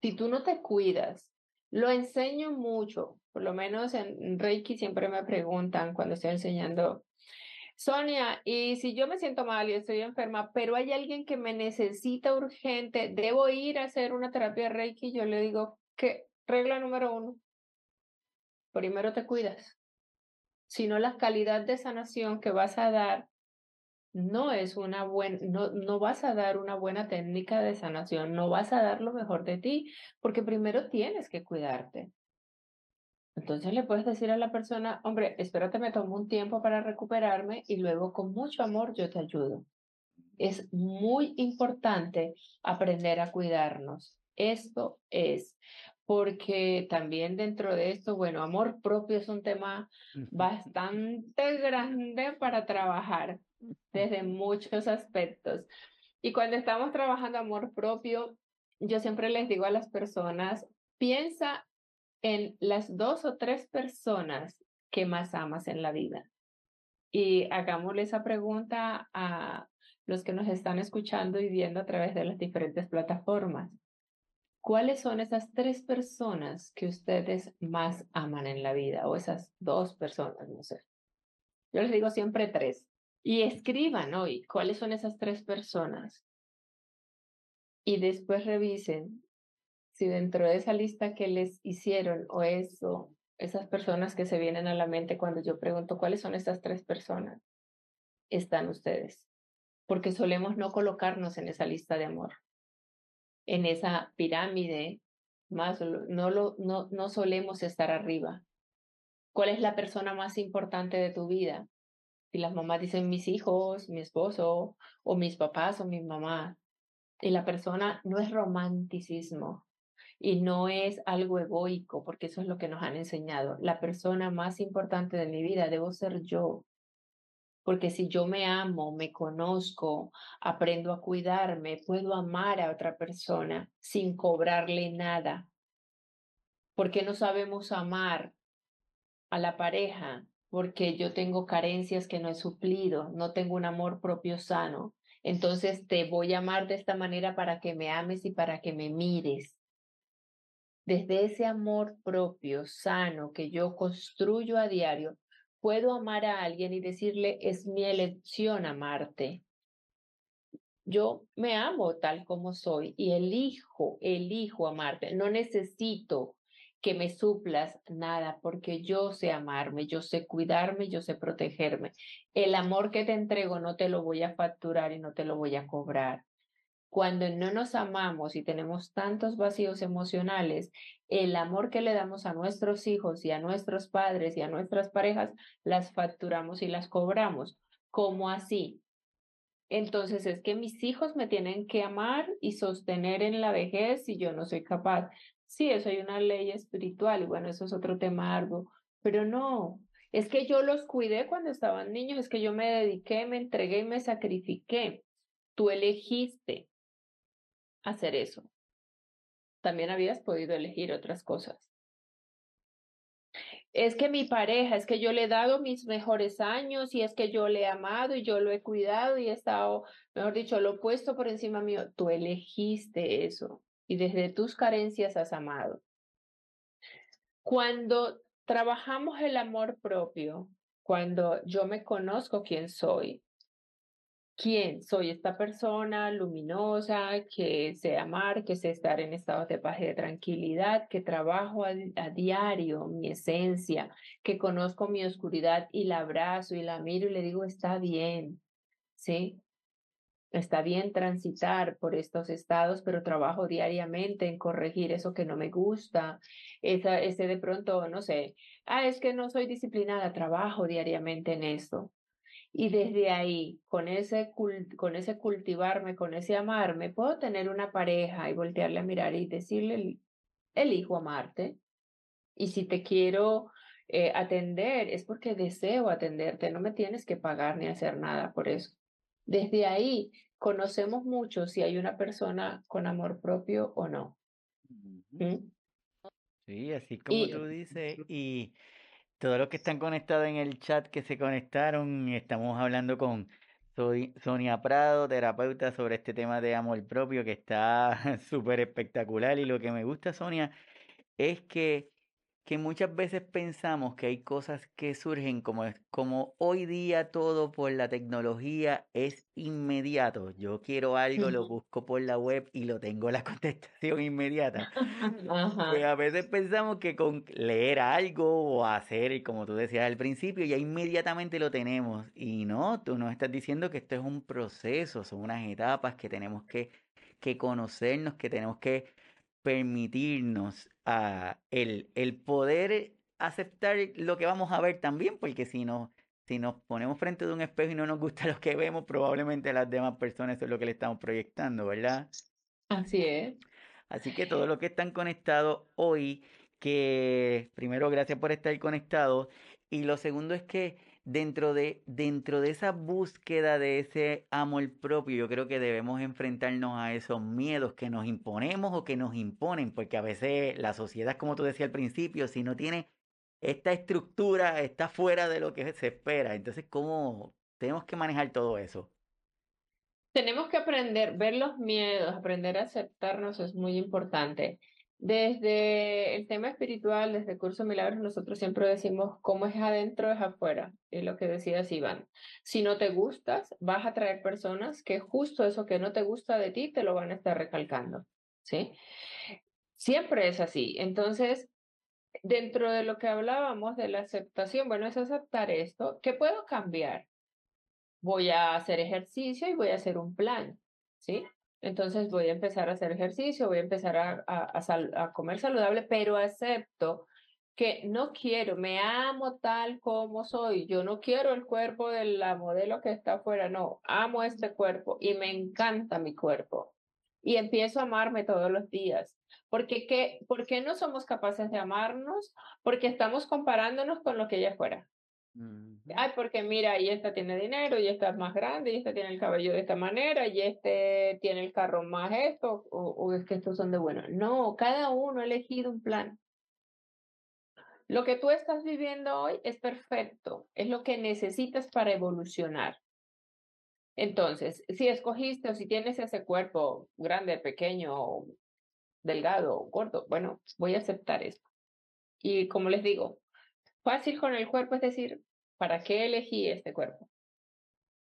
Si tú no te cuidas, lo enseño mucho, por lo menos en Reiki siempre me preguntan cuando estoy enseñando Sonia, y si yo me siento mal y estoy enferma, pero hay alguien que me necesita urgente, debo ir a hacer una terapia Reiki, yo le digo que regla número uno, primero te cuidas. Si no, la calidad de sanación que vas a dar no es una buena, no, no vas a dar una buena técnica de sanación, no vas a dar lo mejor de ti, porque primero tienes que cuidarte. Entonces le puedes decir a la persona, hombre, espérate, me tomo un tiempo para recuperarme y luego con mucho amor yo te ayudo. Es muy importante aprender a cuidarnos. Esto es, porque también dentro de esto, bueno, amor propio es un tema bastante grande para trabajar desde muchos aspectos. Y cuando estamos trabajando amor propio, yo siempre les digo a las personas, piensa en las dos o tres personas que más amas en la vida. Y hagámosle esa pregunta a los que nos están escuchando y viendo a través de las diferentes plataformas. ¿Cuáles son esas tres personas que ustedes más aman en la vida? O esas dos personas, no sé. Yo les digo siempre tres. Y escriban hoy cuáles son esas tres personas. Y después revisen si dentro de esa lista que les hicieron o eso esas personas que se vienen a la mente cuando yo pregunto cuáles son estas tres personas, están ustedes, porque solemos no colocarnos en esa lista de amor, en esa pirámide, más no, lo, no, no solemos estar arriba. ¿Cuál es la persona más importante de tu vida? Si las mamás dicen mis hijos, mi esposo, o mis papás o mi mamá, y la persona no es romanticismo, y no es algo egoico, porque eso es lo que nos han enseñado. La persona más importante de mi vida debo ser yo, porque si yo me amo, me conozco, aprendo a cuidarme, puedo amar a otra persona sin cobrarle nada. porque no sabemos amar a la pareja? Porque yo tengo carencias que no he suplido, no tengo un amor propio sano. Entonces te voy a amar de esta manera para que me ames y para que me mires desde ese amor propio, sano, que yo construyo a diario, puedo amar a alguien y decirle, es mi elección amarte. Yo me amo tal como soy y elijo, elijo amarte. No necesito que me suplas nada porque yo sé amarme, yo sé cuidarme, yo sé protegerme. El amor que te entrego no te lo voy a facturar y no te lo voy a cobrar. Cuando no nos amamos y tenemos tantos vacíos emocionales, el amor que le damos a nuestros hijos y a nuestros padres y a nuestras parejas, las facturamos y las cobramos. ¿Cómo así? Entonces es que mis hijos me tienen que amar y sostener en la vejez si yo no soy capaz. Sí, eso hay una ley espiritual y bueno, eso es otro tema arduo, pero no, es que yo los cuidé cuando estaban niños, es que yo me dediqué, me entregué y me sacrifiqué. Tú elegiste hacer eso. También habías podido elegir otras cosas. Es que mi pareja, es que yo le he dado mis mejores años y es que yo le he amado y yo lo he cuidado y he estado, mejor dicho, lo he puesto por encima mío. Tú elegiste eso y desde tus carencias has amado. Cuando trabajamos el amor propio, cuando yo me conozco quién soy, quién soy esta persona luminosa, que sé amar, que sé estar en estados de paz y de tranquilidad, que trabajo a, diario mi esencia, que conozco mi oscuridad y la abrazo y la miro y le digo, está bien, ¿sí? Está bien transitar por estos estados, pero trabajo diariamente en corregir eso que no me gusta, esa, ese de pronto, no sé, ah, es que no soy disciplinada, trabajo diariamente en esto. Y desde ahí, con ese, con ese cultivarme, con ese amarme, puedo tener una pareja y voltearle a mirar y decirle, elijo amarte. Y si te quiero eh, atender, es porque deseo atenderte, no me tienes que pagar ni hacer nada por eso. Desde ahí conocemos mucho si hay una persona con amor propio o no. ¿Mm? Sí, así como tú dices, y todos los que están conectados en el chat que se conectaron, estamos hablando con Sonia Prado, terapeuta, sobre este tema de amor propio que está súper espectacular. Y lo que me gusta, Sonia, es que que muchas veces pensamos que hay cosas que surgen como, como hoy día todo por la tecnología es inmediato. Yo quiero algo, lo busco por la web y lo tengo la contestación inmediata. Pues a veces pensamos que con leer algo o hacer, como tú decías al principio, ya inmediatamente lo tenemos. Y no, tú nos estás diciendo que esto es un proceso, son unas etapas que tenemos que, que conocernos, que tenemos que permitirnos a el, el poder aceptar lo que vamos a ver también, porque si, no, si nos ponemos frente de un espejo y no nos gusta lo que vemos, probablemente las demás personas eso es lo que le estamos proyectando, ¿verdad? Así es. Así que todos los que están conectados hoy, que primero gracias por estar conectados y lo segundo es que dentro de, dentro de esa búsqueda de ese amor propio, yo creo que debemos enfrentarnos a esos miedos que nos imponemos o que nos imponen, porque a veces la sociedad, como tú decías al principio, si no tiene esta estructura, está fuera de lo que se espera. Entonces, ¿cómo tenemos que manejar todo eso? Tenemos que aprender, ver los miedos, aprender a aceptarnos es muy importante. Desde el tema espiritual, desde curso Milagros, nosotros siempre decimos cómo es adentro es afuera, es lo que decías Iván. Si no te gustas, vas a traer personas que justo eso que no te gusta de ti te lo van a estar recalcando, ¿sí? Siempre es así. Entonces, dentro de lo que hablábamos de la aceptación, bueno, es aceptar esto, ¿qué puedo cambiar? Voy a hacer ejercicio y voy a hacer un plan, ¿sí? Entonces voy a empezar a hacer ejercicio, voy a empezar a, a, comer saludable, pero acepto que no quiero, me amo tal como soy, yo no quiero el cuerpo de la modelo que está afuera, no, amo este cuerpo y me encanta mi cuerpo. Y empiezo a amarme todos los días. Porque ¿qué, ¿Por qué no somos capaces de amarnos? Porque estamos comparándonos con lo que hay afuera. Ay, porque mira, y esta tiene dinero, y esta es más grande, y esta tiene el cabello de esta manera, y este tiene el carro más esto, o, es que estos son de bueno. No, cada uno ha elegido un plan. Lo que tú estás viviendo hoy es perfecto, es lo que necesitas para evolucionar. Entonces, si escogiste o si tienes ese cuerpo grande, pequeño, delgado, gordo, bueno, voy a aceptar esto. Y como les digo, fácil con el cuerpo, es decir, ¿para qué elegí este cuerpo?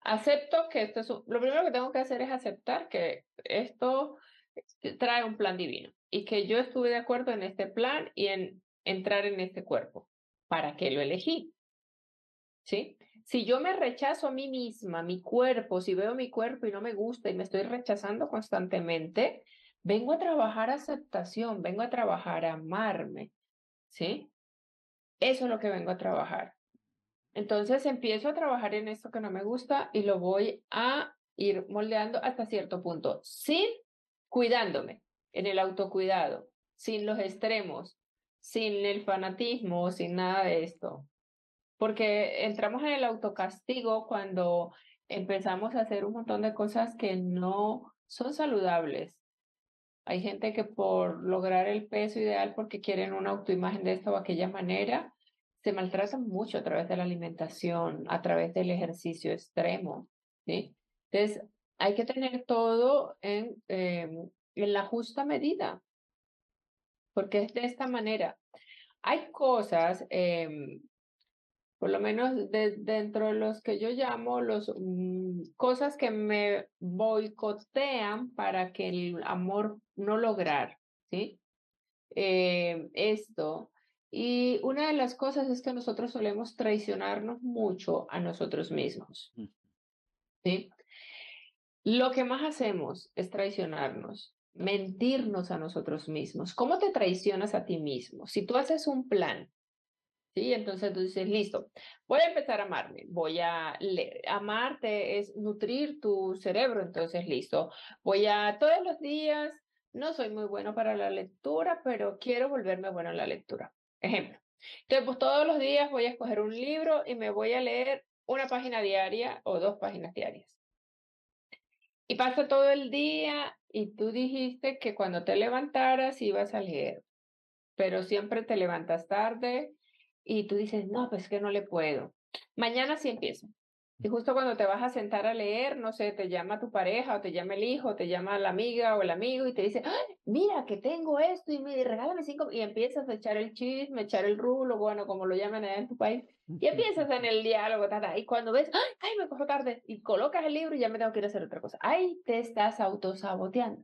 Acepto que esto es, lo primero que tengo que hacer es aceptar que esto trae un plan divino y que yo estuve de acuerdo en este plan y en entrar en este cuerpo. ¿Para qué lo elegí? ¿Sí? Si yo me rechazo a mí misma, mi cuerpo, si veo mi cuerpo y no me gusta y me estoy rechazando constantemente, vengo a trabajar aceptación, vengo a trabajar amarme, ¿sí? Eso es lo que vengo a trabajar. Entonces empiezo a trabajar en esto que no me gusta y lo voy a ir moldeando hasta cierto punto, sin cuidándome, en el autocuidado, sin los extremos, sin el fanatismo, sin nada de esto. Porque entramos en el autocastigo cuando empezamos a hacer un montón de cosas que no son saludables. Hay gente que por lograr el peso ideal, porque quieren una autoimagen de esta o aquella manera, se maltratan mucho a través de la alimentación, a través del ejercicio extremo. Entonces, hay que tener todo en, em, en la justa medida, porque es de esta manera. Hay cosas eh, por lo menos dentro de los que yo llamo los mm, cosas que me boicotean para que el amor no lograr, ¿sí? Eh, esto. Y una de las cosas es que nosotros solemos traicionarnos mucho a nosotros mismos. ¿sí? Lo que más hacemos es traicionarnos, mentirnos a nosotros mismos. ¿Cómo te traicionas a ti mismo? Si tú haces un plan Entonces tú dices, listo, voy a empezar a amarme, voy a. Amarte es nutrir tu cerebro, entonces listo, voy a todos los días, no soy muy bueno para la lectura, pero quiero volverme bueno en la lectura. Ejemplo. Entonces, pues todos los días voy a escoger un libro y me voy a leer una página diaria o dos páginas diarias. Y pasa todo el día y tú dijiste que cuando te levantaras ibas a leer, pero siempre te levantas tarde, y tú dices, no, pues que no le puedo. Mañana sí empiezo. Y justo cuando te vas a sentar a leer, no sé, te llama tu pareja o te llama el hijo, te llama la amiga o el amigo y te dice, mira que tengo esto y me regálame cinco y empiezas a echar el chisme, echar el rulo, bueno, como lo llaman allá en tu país, y empiezas en el diálogo, y cuando ves, ay, me cojo tarde, y colocas el libro y ya me tengo que ir a hacer otra cosa. Ahí te estás autosaboteando.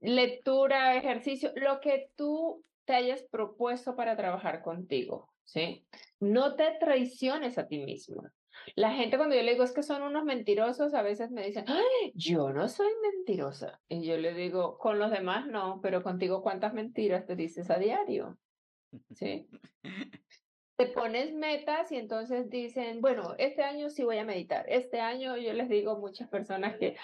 Lectura, ejercicio, lo que tú te hayas propuesto para trabajar contigo, ¿sí? No te traiciones a ti mismo. La gente cuando yo le digo es que son unos mentirosos, a veces me dicen, Ay, yo no soy mentirosa. Y yo le digo, con los demás no, pero contigo cuántas mentiras te dices a diario. ¿Sí? te pones metas y entonces dicen, bueno, este año sí voy a meditar. Este año yo les digo a muchas personas que,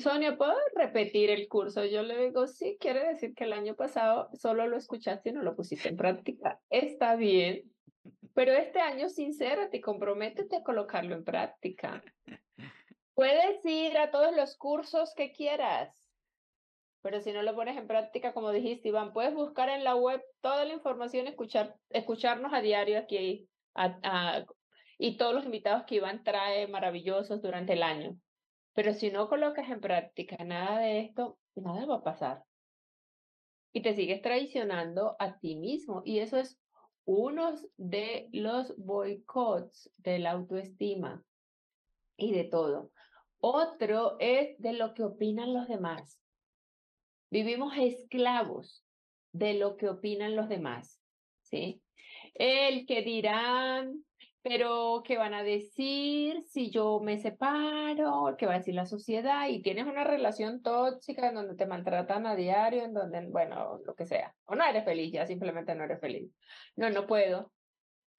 Sonia, ¿puedo repetir el curso? Yo le digo, sí, quiere decir que el año pasado solo lo escuchaste y no lo pusiste en práctica. Está bien, pero este año sincérate y comprométete a colocarlo en práctica. Puedes ir a todos los cursos que quieras, pero si no lo pones en práctica, como dijiste, Iván, puedes buscar en la web toda la información, escuchar, escucharnos a diario aquí y todos los invitados que Iván trae maravillosos durante el año. Pero si no colocas en práctica nada de esto, nada va a pasar. Y te sigues traicionando a ti mismo. Y eso es uno de los boicots de la autoestima y de todo. Otro es de lo que opinan los demás. Vivimos esclavos de lo que opinan los demás. ¿sí? El que dirán, pero ¿qué van a decir si yo me separo? ¿Qué va a decir la sociedad? Y tienes una relación tóxica en donde te maltratan a diario, en donde, bueno, lo que sea. O no eres feliz, ya simplemente no eres feliz. No, no puedo,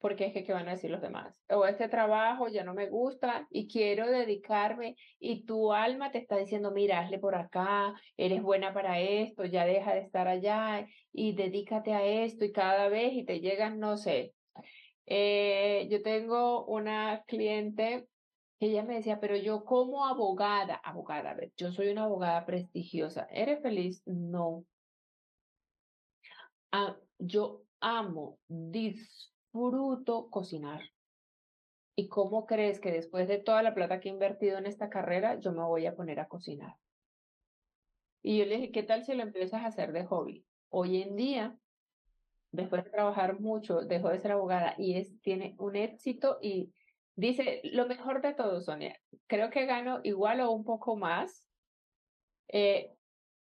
porque es que ¿qué van a decir los demás? O este trabajo ya no me gusta y quiero dedicarme y tu alma te está diciendo, mira, hazle por acá, eres buena para esto, ya deja de estar allá y dedícate a esto y cada vez y te llegan, no sé, eh, yo tengo una cliente que ella me decía, pero yo como abogada, abogada, yo soy una abogada prestigiosa, ¿eres feliz? No. Ah, yo amo, disfruto cocinar. ¿Y cómo crees que después de toda la plata que he invertido en esta carrera, yo me voy a poner a cocinar? Y yo le dije, ¿qué tal si lo empiezas a hacer de hobby? Hoy en día, después de trabajar mucho, dejó de ser abogada y es, tiene un éxito y dice, lo mejor de todo, Sonia, creo que gano igual o un poco más, eh,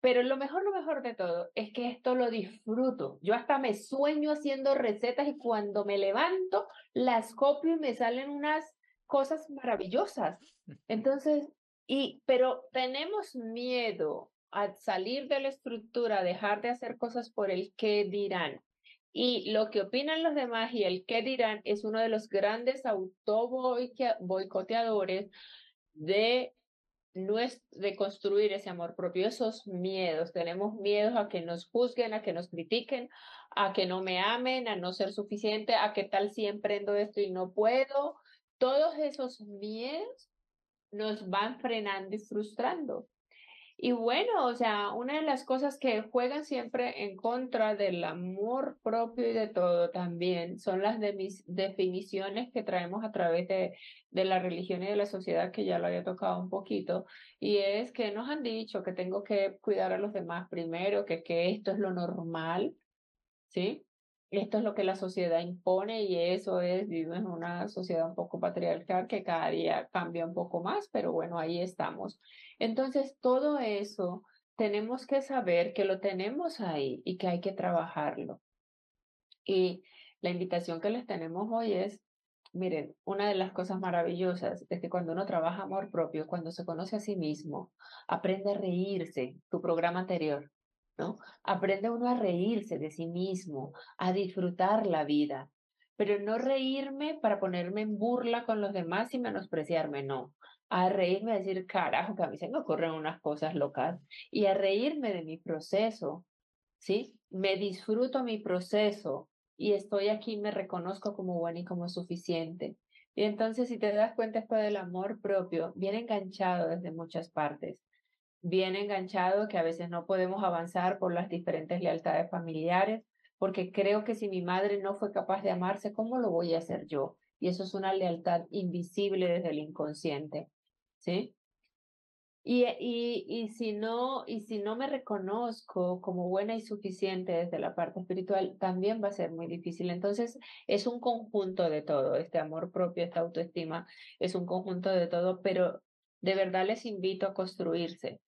pero lo mejor, lo mejor de todo es que esto lo disfruto. Yo hasta me sueño haciendo recetas y cuando me levanto las copio y me salen unas cosas maravillosas. Entonces, y, pero tenemos miedo a salir de la estructura, dejar de hacer cosas por el que dirán. Y lo que opinan los demás y el qué dirán es uno de los grandes autoboicoteadores de, de construir ese amor propio, esos miedos. Tenemos miedo a que nos juzguen, a que nos critiquen, a que no me amen, a no ser suficiente, a qué tal si emprendo esto y no puedo. Todos esos miedos nos van frenando y frustrando. Y bueno, o sea, una de las cosas que juegan siempre en contra del amor propio y de todo también son las de mis definiciones que traemos a través de, de la religión y de la sociedad, que ya lo había tocado un poquito, y es que nos han dicho que tengo que cuidar a los demás primero, que, que esto es lo normal, ¿sí? Esto es lo que la sociedad impone y eso es, vivimos en una sociedad un poco patriarcal que cada día cambia un poco más, pero bueno, ahí estamos. Entonces, todo eso tenemos que saber que lo tenemos ahí y que hay que trabajarlo. Y la invitación que les tenemos hoy es, miren, una de las cosas maravillosas es que cuando uno trabaja amor propio, cuando se conoce a sí mismo, aprende a reírse, tu programa anterior, ¿no? Aprende uno a reírse de sí mismo, a disfrutar la vida, pero no reírme para ponerme en burla con los demás y menospreciarme, no a reírme, a decir, carajo, que a mí se me ocurren unas cosas locas, y a reírme de mi proceso, ¿sí? Me disfruto mi proceso y estoy aquí, me reconozco como buena y como suficiente. Y entonces, si te das cuenta, esto del amor propio viene enganchado desde muchas partes. Viene enganchado que a veces no podemos avanzar por las diferentes lealtades familiares, porque creo que si mi madre no fue capaz de amarse, ¿cómo lo voy a hacer yo? Y eso es una lealtad invisible desde el inconsciente. ¿Sí? Y, y, y, si no, y si no me reconozco como buena y suficiente desde la parte espiritual, también va a ser muy difícil. Entonces, es un conjunto de todo, este amor propio, esta autoestima, es un conjunto de todo, pero de verdad les invito a construirse,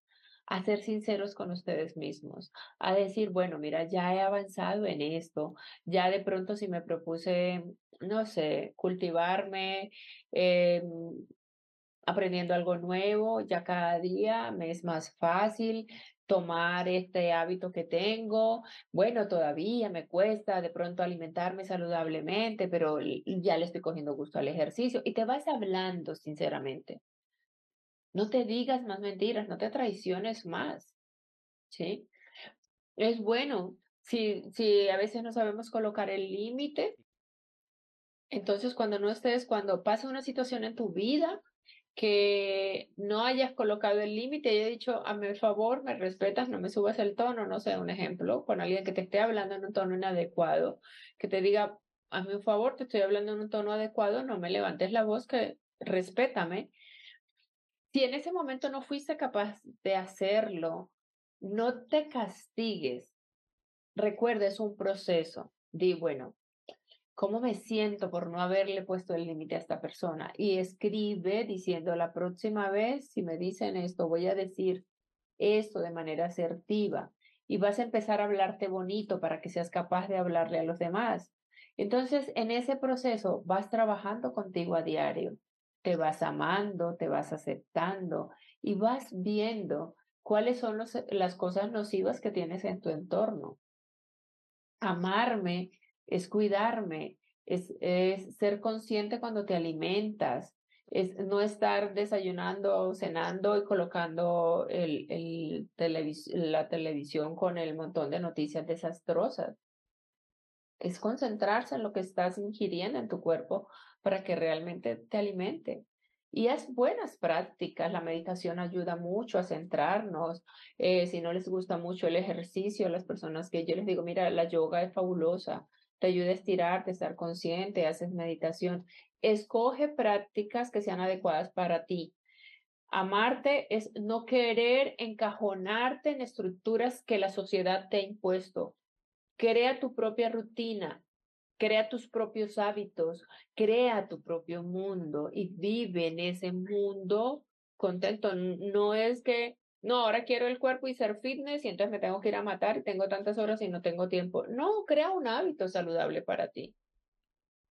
a ser sinceros con ustedes mismos, a decir, bueno, mira, ya he avanzado en esto, ya de pronto si me propuse, no sé, cultivarme, eh, aprendiendo algo nuevo, ya cada día me es más fácil tomar este hábito que tengo. Bueno, todavía me cuesta de pronto alimentarme saludablemente, pero ya le estoy cogiendo gusto al ejercicio y te vas hablando sinceramente. No te digas más mentiras, no te traiciones más. ¿Sí? Es bueno, si, si a veces no sabemos colocar el límite, entonces cuando no estés, cuando pasa una situación en tu vida, que no hayas colocado el límite y haya dicho, a mi favor, me respetas, no me subas el tono, no sé, un ejemplo, con alguien que te esté hablando en un tono inadecuado, que te diga, a mi favor, te estoy hablando en un tono adecuado, no me levantes la voz, que respétame. Si en ese momento no fuiste capaz de hacerlo, no te castigues. Recuerda, es un proceso. Di, bueno, ¿Cómo me siento por no haberle puesto el límite a esta persona? Y escribe diciendo la próxima vez, si me dicen esto, voy a decir esto de manera asertiva. Y vas a empezar a hablarte bonito para que seas capaz de hablarle a los demás. Entonces, en ese proceso vas trabajando contigo a diario, te vas amando, te vas aceptando y vas viendo cuáles son las cosas nocivas que tienes en tu entorno. Amarme es cuidarme, es, es ser consciente cuando te alimentas, es no estar desayunando, cenando y colocando el, el la televisión con el montón de noticias desastrosas. Es concentrarse en lo que estás ingiriendo en tu cuerpo para que realmente te alimente. Y es buenas prácticas. La meditación ayuda mucho a centrarnos. Eh, si no les gusta mucho el ejercicio, las personas que yo les digo, mira, la yoga es fabulosa te ayuda a estirarte, estar consciente, haces meditación. Escoge prácticas que sean adecuadas para ti. Amarte es no querer encajonarte en estructuras que la sociedad te ha impuesto. Crea tu propia rutina, crea tus propios hábitos, crea tu propio mundo y vive en ese mundo contento. No es que no, ahora quiero el cuerpo y ser fitness y entonces me tengo que ir a matar y tengo tantas horas y no tengo tiempo. No, crea un hábito saludable para ti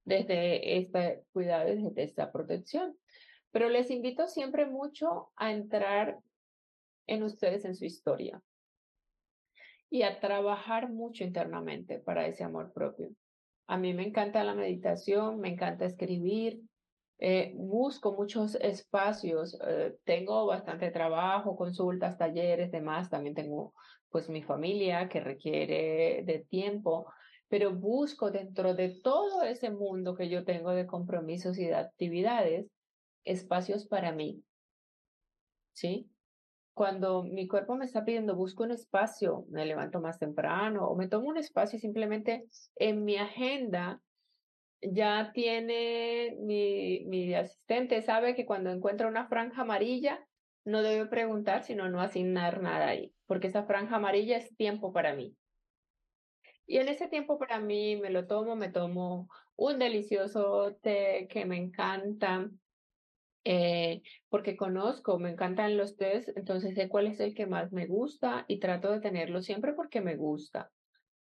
desde este cuidado, desde esta protección. Pero les invito siempre mucho a entrar en ustedes, en su historia y a trabajar mucho internamente para ese amor propio. A mí me encanta la meditación, me encanta escribir, eh, busco muchos espacios, eh, tengo bastante trabajo, consultas, talleres, demás, también tengo pues mi familia que requiere de tiempo, pero busco dentro de todo ese mundo que yo tengo de compromisos y de actividades, espacios para mí. ¿Sí? Cuando mi cuerpo me está pidiendo, busco un espacio, me levanto más temprano o me tomo un espacio simplemente en mi agenda ya tiene mi, mi asistente, sabe que cuando encuentra una franja amarilla, no debe preguntar, sino no asignar nada ahí, porque esa franja amarilla es tiempo para mí. Y en ese tiempo para mí me lo tomo, me tomo un delicioso té que me encanta, eh, porque conozco, me encantan los tés, entonces sé cuál es el que más me gusta y trato de tenerlo siempre porque me gusta.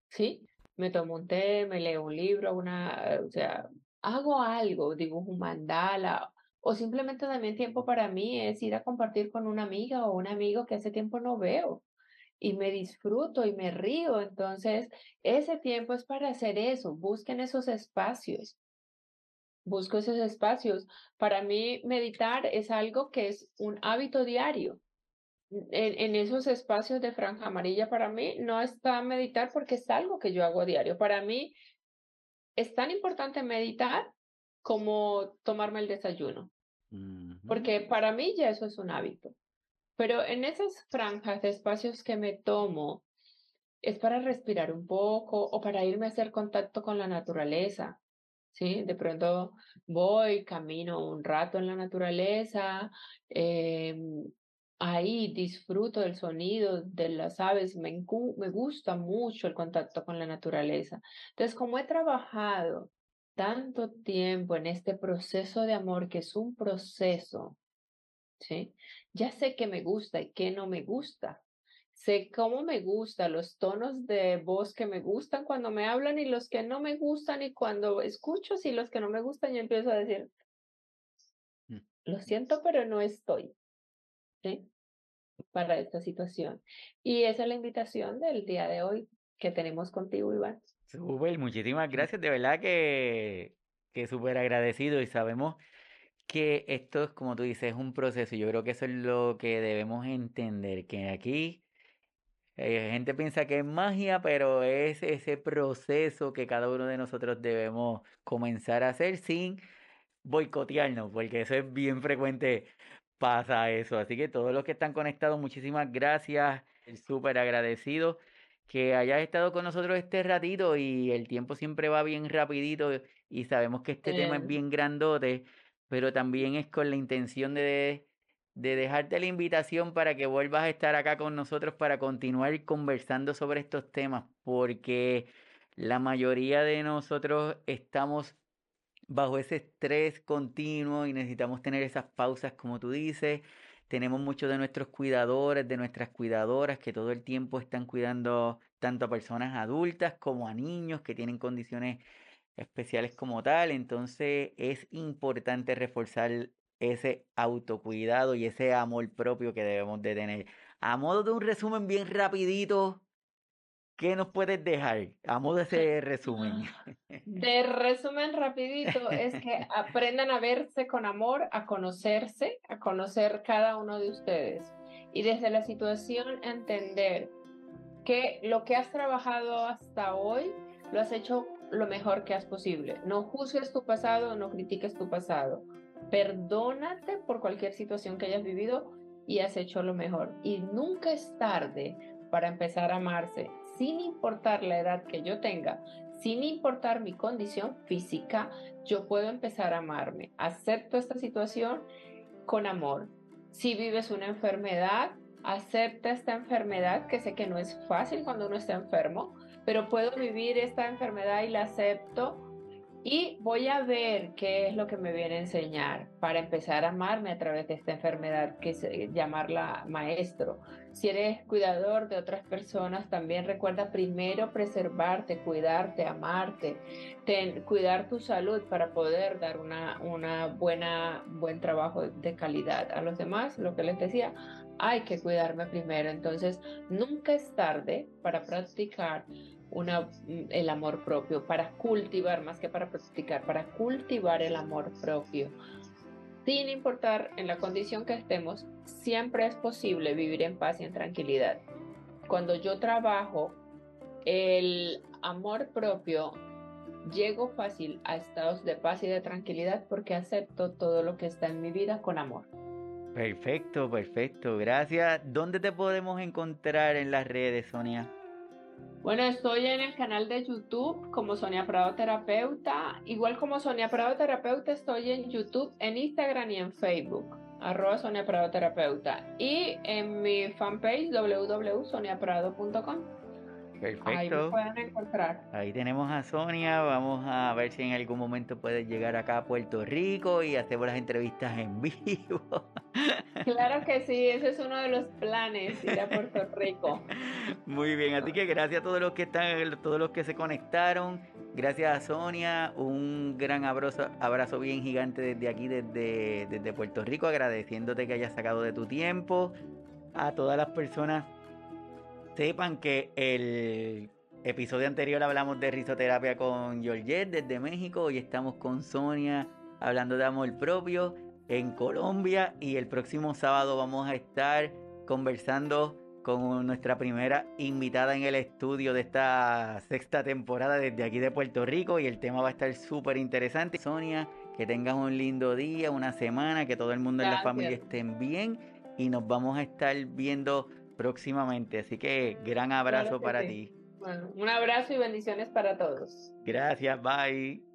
¿Sí? Me tomo un té, me leo un libro, una, o sea, hago algo, dibujo un mandala, o simplemente también tiempo para mí es ir a compartir con una amiga o un amigo que hace tiempo no veo y me disfruto y me río. Entonces, ese tiempo es para hacer eso. Busquen esos espacios. Busco esos espacios. Para mí, meditar es algo que es un hábito diario en, esos espacios de franja amarilla para mí no está meditar porque es algo que yo hago a diario. Para mí es tan importante meditar como tomarme el desayuno, porque para mí ya eso es un hábito. Pero en esas franjas de espacios que me tomo, es para respirar un poco o para irme a hacer contacto con la naturaleza. ¿sí? De pronto voy, camino un rato en la naturaleza, eh, ahí disfruto del sonido de las aves, me, me gusta mucho el contacto con la naturaleza. Entonces, como he trabajado tanto tiempo en este proceso de amor, que es un proceso, ¿sí? Ya sé qué me gusta y qué no me gusta. Sé cómo me gusta, los tonos de voz que me gustan cuando me hablan y los que no me gustan y cuando escucho, y los que no me gustan, yo empiezo a decir, mm. lo siento, pero no estoy. ¿Sí? para esta situación. Y esa es la invitación del día de hoy que tenemos contigo, Iván. Súper, muchísimas gracias, de verdad que, que súper agradecido y sabemos que esto es, como tú dices, es un proceso. Yo creo que eso es lo que debemos entender, que aquí eh, gente piensa que es magia, pero es ese proceso que cada uno de nosotros debemos comenzar a hacer sin boicotearnos, porque eso es bien frecuente pasa eso. Así que todos los que están conectados, muchísimas gracias. Súper agradecido que hayas estado con nosotros este ratito y el tiempo siempre va bien rapidito y sabemos que este tema es bien grandote, pero también es con la intención de, de dejarte la invitación para que vuelvas a estar acá con nosotros para continuar conversando sobre estos temas, porque la mayoría de nosotros estamos bajo ese estrés continuo y necesitamos tener esas pausas, como tú dices. Tenemos muchos de nuestros cuidadores, de nuestras cuidadoras que todo el tiempo están cuidando tanto a personas adultas como a niños que tienen condiciones especiales como tal, entonces es importante reforzar ese autocuidado y ese amor propio que debemos de tener. A modo de un resumen bien rapidito, ¿qué nos puedes dejar? A modo de ese resumen. De resumen rapidito es que aprendan a verse con amor, a conocerse, a conocer cada uno de ustedes y desde la situación entender que lo que has trabajado hasta hoy lo has hecho lo mejor que has posible. No juzgues tu pasado, no critiques tu pasado. Perdónate por cualquier situación que hayas vivido y has hecho lo mejor. Y nunca es tarde para empezar a amarse, sin importar la edad que yo tenga, sin importar mi condición física, yo puedo empezar a amarme. Acepto esta situación con amor. Si vives una enfermedad, acepta esta enfermedad, que sé que no es fácil cuando uno está enfermo, pero puedo vivir esta enfermedad y la acepto y voy a ver qué es lo que me viene a enseñar para empezar a amarme a través de esta enfermedad, que es llamarla maestro. Si eres cuidador de otras personas, también recuerda primero preservarte, cuidarte, amarte, cuidar tu salud para poder dar una, una buena, buen trabajo de calidad a los demás. Lo que les decía, hay que cuidarme primero. Entonces, nunca es tarde para practicar mm, el amor propio, para cultivar, más que para practicar, para cultivar el amor propio. Sin importar en la condición que estemos, siempre es posible vivir en paz y en tranquilidad. Cuando yo trabajo el amor propio, llego fácil a estados de paz y de tranquilidad porque acepto todo lo que está en mi vida con amor. Perfecto, perfecto. Gracias. ¿Dónde te podemos encontrar en las redes, Sonia? Bueno, estoy en el canal de YouTube como Sonia Prado Terapeuta. Igual como Sonia Prado Terapeuta, estoy en YouTube, en Instagram y en Facebook. Arroba Sonia Prado Terapeuta. Y en mi fanpage www.soniaprado.com. Perfecto. Ahí pueden encontrar. Ahí tenemos a Sonia. Vamos a ver si en algún momento puedes llegar acá a Puerto Rico y hacemos las entrevistas en vivo. Claro que sí, ese es uno de los planes, ir a Puerto Rico. Muy bien, así que gracias a todos los que están, todos los que se conectaron. Gracias a Sonia, un gran abrazo, abrazo bien gigante desde aquí, desde, desde Puerto Rico, agradeciéndote que hayas sacado de tu tiempo. A todas las personas Sepan que el episodio anterior hablamos de risoterapia con Georgette desde México. Hoy estamos con Sonia hablando de amor propio en Colombia. Y el próximo sábado vamos a estar conversando con nuestra primera invitada en el estudio de esta sexta temporada desde aquí de Puerto Rico. Y el tema va a estar súper interesante. Sonia, que tengas un lindo día, una semana, que todo el mundo en la familia estén bien. Y nos vamos a estar viendo próximamente. Así que gran abrazo para ti. Bueno, un abrazo y bendiciones para todos. Gracias, bye.